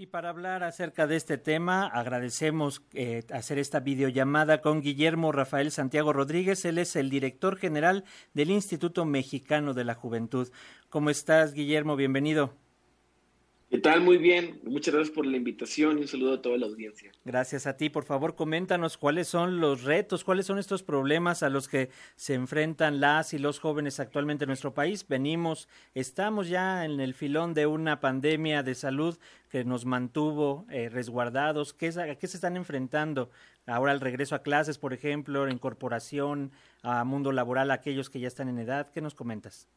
Y para hablar acerca de este tema, agradecemos eh, hacer esta videollamada con Guillermo Rafael Santiago Rodríguez. Él es el director general del Instituto Mexicano de la Juventud. ¿Cómo estás, Guillermo? Bienvenido. ¿Qué tal? Muy bien. Muchas gracias por la invitación y un saludo a toda la audiencia. Gracias a ti. Por favor, coméntanos cuáles son los retos, cuáles son estos problemas a los que se enfrentan las y los jóvenes actualmente en nuestro país. Venimos, estamos ya en el filón de una pandemia de salud que nos mantuvo eh, resguardados. ¿Qué, ¿A qué se están enfrentando? Ahora el regreso a clases, por ejemplo, incorporación a mundo laboral, aquellos que ya están en edad. ¿Qué nos comentas?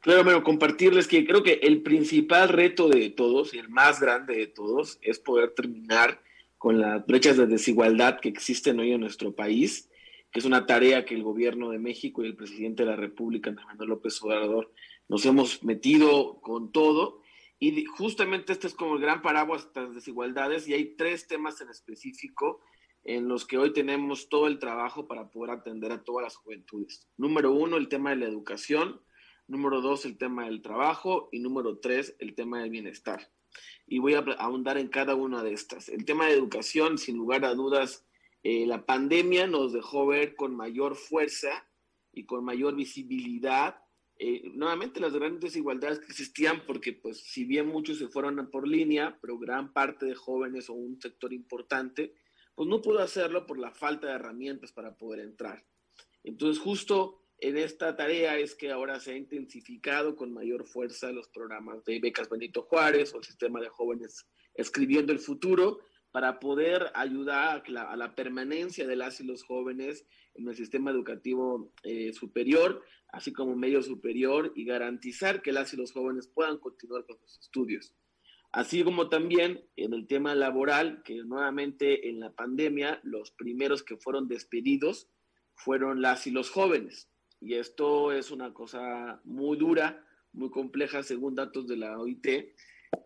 Claro, bueno, compartirles que creo que el principal reto de todos y el más grande de todos es poder terminar con las brechas de desigualdad que existen hoy en nuestro país, que es una tarea que el gobierno de México y el presidente de la República, Manuel López Obrador, nos hemos metido con todo. Y justamente este es como el gran paraguas de las desigualdades y hay tres temas en específico en los que hoy tenemos todo el trabajo para poder atender a todas las juventudes. Número uno, el tema de la educación número dos, el tema del trabajo y número tres, el tema del bienestar. Y voy a ahondar en cada una de estas. El tema de educación, sin lugar a dudas, eh, la pandemia nos dejó ver con mayor fuerza y con mayor visibilidad eh, nuevamente las grandes desigualdades que existían, porque pues si bien muchos se fueron por línea, pero gran parte de jóvenes o un sector importante, pues no pudo hacerlo por la falta de herramientas para poder entrar. Entonces justo en esta tarea es que ahora se ha intensificado con mayor fuerza los programas de becas Benito Juárez o el sistema de jóvenes escribiendo el futuro para poder ayudar a la, permanencia de las y los jóvenes en el sistema educativo eh, superior, así como medio superior, y garantizar que las y los jóvenes puedan continuar con sus estudios. Así como también en el tema laboral, que nuevamente en la pandemia los primeros que fueron despedidos fueron las y los jóvenes y esto es una cosa muy dura, muy compleja, según datos de la OIT.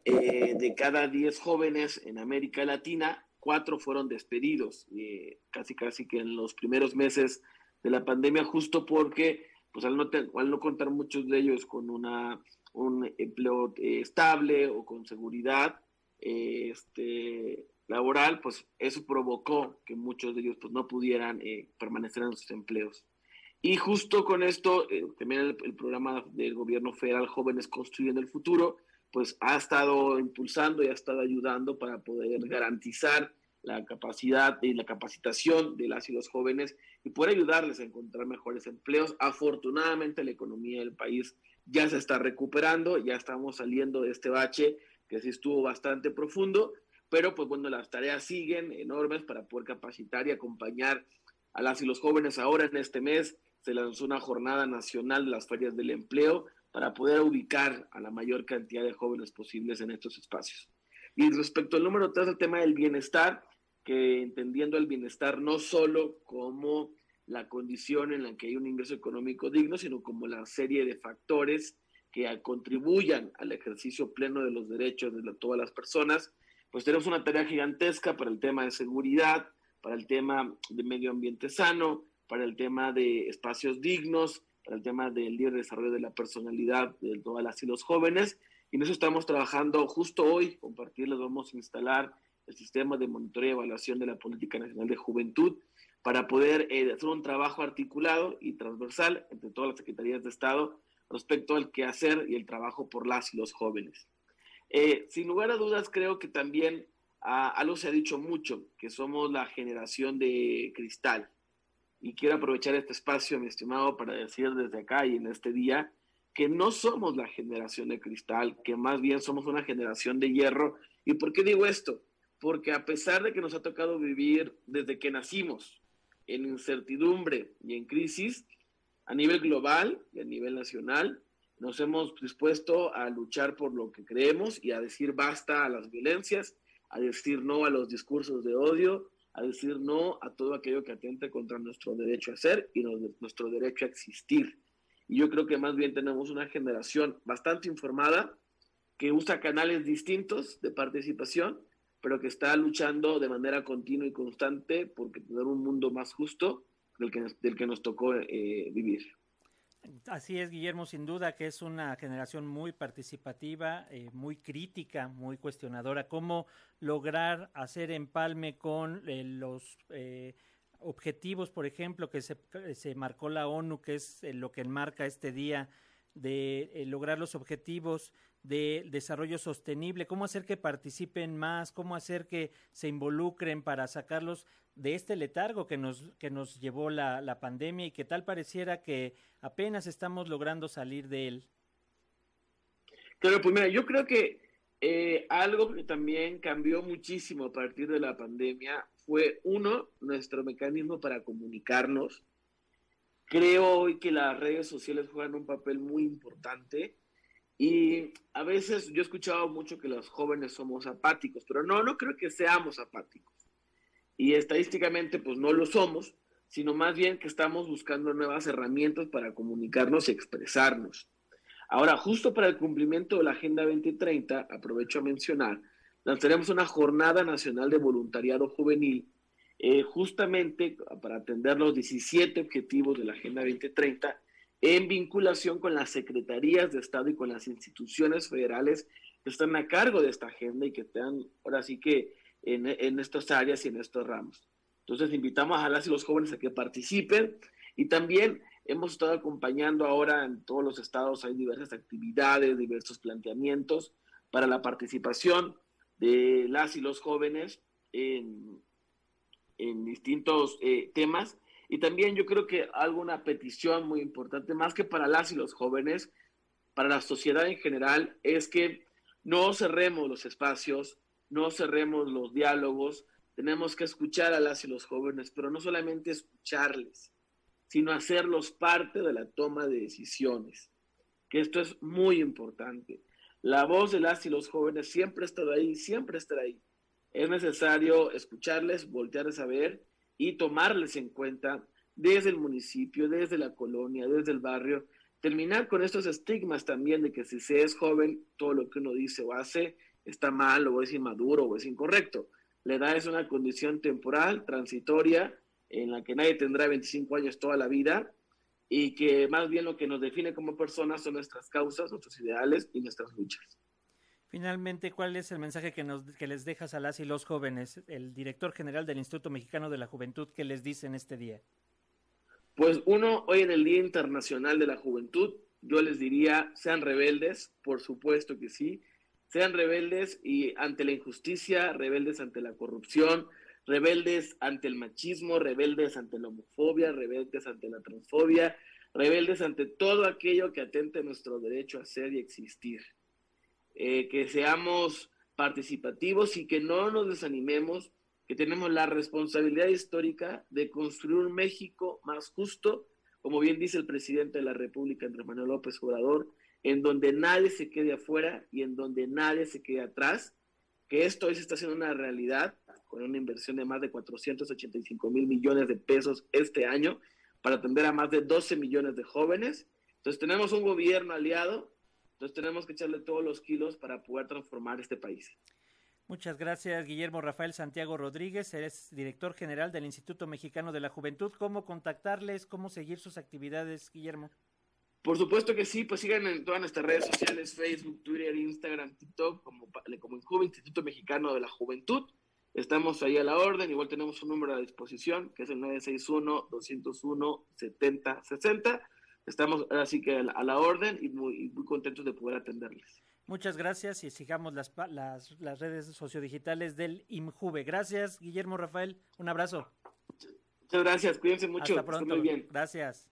Eh, de cada 10 jóvenes en América Latina, cuatro fueron despedidos, eh, casi casi que en los primeros meses de la pandemia, justo porque, pues al no, al no contar muchos de ellos con una, un empleo eh, estable o con seguridad este, laboral, pues eso provocó que muchos de ellos pues, no pudieran permanecer en sus empleos. Y justo con esto, eh, también el, programa del gobierno federal Jóvenes Construyendo el Futuro, pues ha estado impulsando y ha estado ayudando para poder garantizar la capacidad y la capacitación de las y los jóvenes y poder ayudarles a encontrar mejores empleos. Afortunadamente la economía del país ya se está recuperando, ya estamos saliendo de este bache que sí estuvo bastante profundo, pero pues bueno, las tareas siguen enormes para poder capacitar y acompañar a las y los jóvenes ahora en este mes se lanzó una jornada nacional de las ferias del empleo para poder ubicar a la mayor cantidad de jóvenes posibles en estos espacios. Y respecto al número tres, el tema del bienestar, que entendiendo el bienestar no solo como la condición en la que hay un ingreso económico digno, sino como la serie de factores que contribuyan al ejercicio pleno de los derechos de todas las personas, pues tenemos una tarea gigantesca para el tema de seguridad, para el tema de medio ambiente sano, para el tema de espacios dignos, para el tema del libre desarrollo de la personalidad de todas las y los jóvenes. Y en eso estamos trabajando justo hoy, compartirles, vamos a instalar el sistema de monitoreo y evaluación de la Política Nacional de Juventud para poder eh, hacer un trabajo articulado y transversal entre todas las secretarías de Estado respecto al quehacer y el trabajo por las y los jóvenes. Eh, sin lugar a dudas, creo que también ah, algo se ha dicho mucho, que somos la generación de cristal y quiero aprovechar este espacio, mi estimado, para decir desde acá y en este día que no somos la generación de cristal, que más bien somos una generación de hierro. ¿Y por qué digo esto? Porque a pesar de que nos ha tocado vivir desde que nacimos en incertidumbre y en crisis, a nivel global y a nivel nacional, nos hemos dispuesto a luchar por lo que creemos y a decir basta a las violencias, a decir no a los discursos de odio, a decir no a todo aquello que atente contra nuestro derecho a ser y nuestro derecho a existir. Y yo creo que más bien tenemos una generación bastante informada que usa canales distintos de participación, pero que está luchando de manera continua y constante por tener un mundo más justo del que, del que nos tocó eh, vivir. Así es, Guillermo, sin duda que es una generación muy participativa, eh, muy crítica, muy cuestionadora. ¿Cómo lograr hacer empalme con eh, los eh, objetivos, por ejemplo, que se, se, marcó la ONU, que es lo que enmarca este día de lograr los objetivos de desarrollo sostenible, cómo hacer que participen más, cómo hacer que se involucren para sacarlos de este letargo que nos, que nos llevó la, la pandemia y que tal pareciera que apenas estamos logrando salir de él. Claro, pues mira, yo creo que eh, algo que también cambió muchísimo a partir de la pandemia fue, uno, nuestro mecanismo para comunicarnos. Creo hoy que las redes sociales juegan un papel muy importante y a veces yo he escuchado mucho que los jóvenes somos apáticos, pero no, no creo que seamos apáticos. Y estadísticamente, pues no lo somos, sino más bien que estamos buscando nuevas herramientas para comunicarnos y expresarnos. Ahora, justo para el cumplimiento de la Agenda 2030, aprovecho a mencionar, lanzaremos una jornada nacional de voluntariado juvenil, eh, justamente para atender los 17 objetivos de la Agenda 2030 en vinculación con las secretarías de Estado y con las instituciones federales que están a cargo de esta agenda y que están ahora sí que en, en estas áreas y en estos ramos. Entonces invitamos a las y los jóvenes a que participen y también hemos estado acompañando ahora en todos los estados, hay diversas actividades, diversos planteamientos para la participación de las y los jóvenes en, en distintos eh, temas y también yo creo que alguna petición muy importante, más que para las y los jóvenes, para la sociedad en general, es que no cerremos los espacios, no cerremos los diálogos, tenemos que escuchar a las y los jóvenes, pero no solamente escucharles, sino hacerlos parte de la toma de decisiones, que esto es muy importante. La voz de las y los jóvenes siempre ha estado ahí, siempre estará ahí. Es necesario escucharles, voltearles a ver y tomarles en cuenta desde el municipio, desde la colonia, desde el barrio, terminar con estos estigmas también de que si se es joven, todo lo que uno dice o hace está mal o es inmaduro o es incorrecto. La edad es una condición temporal, transitoria, en la que nadie tendrá 25 años toda la vida y que más bien lo que nos define como personas son nuestras causas, nuestros ideales y nuestras luchas. Finalmente, ¿cuál es el mensaje que, nos, que les dejas a las y los jóvenes, el director general del Instituto Mexicano de la Juventud, que les dice en este día? Pues uno, hoy en el Día Internacional de la Juventud, yo les diría, sean rebeldes, por supuesto que sí, sean rebeldes y ante la injusticia, rebeldes ante la corrupción, rebeldes ante el machismo, rebeldes ante la homofobia, rebeldes ante la transfobia, rebeldes ante todo aquello que atente nuestro derecho a ser y existir. Eh, que seamos participativos y que no nos desanimemos, que tenemos la responsabilidad histórica de construir un México más justo, como bien dice el presidente de la República, Andrés Manuel López Obrador, en donde nadie se quede afuera y en donde nadie se quede atrás, que esto hoy se está haciendo una realidad con una inversión de más de 485 mil millones de pesos este año para atender a más de 12 millones de jóvenes. Entonces tenemos un gobierno aliado entonces tenemos que echarle todos los kilos para poder transformar este país. Muchas gracias, Guillermo Rafael Santiago Rodríguez. Eres director general del Instituto Mexicano de la Juventud. ¿Cómo contactarles? ¿Cómo seguir sus actividades, Guillermo? Por supuesto que sí, pues sigan en todas nuestras redes sociales, Facebook, Twitter, Instagram, TikTok, como, como Injuve, Instituto Mexicano de la Juventud. Estamos ahí a la orden, igual tenemos un número a disposición, que es el 961-201-7060 estamos así que a la, orden y muy, muy, contentos de poder atenderles. Muchas gracias y sigamos las, las, las redes sociodigitales del IMJUVE. Gracias, Guillermo Rafael. Un abrazo. Muchas gracias, cuídense mucho. Hasta pronto. Muy bien. Gracias.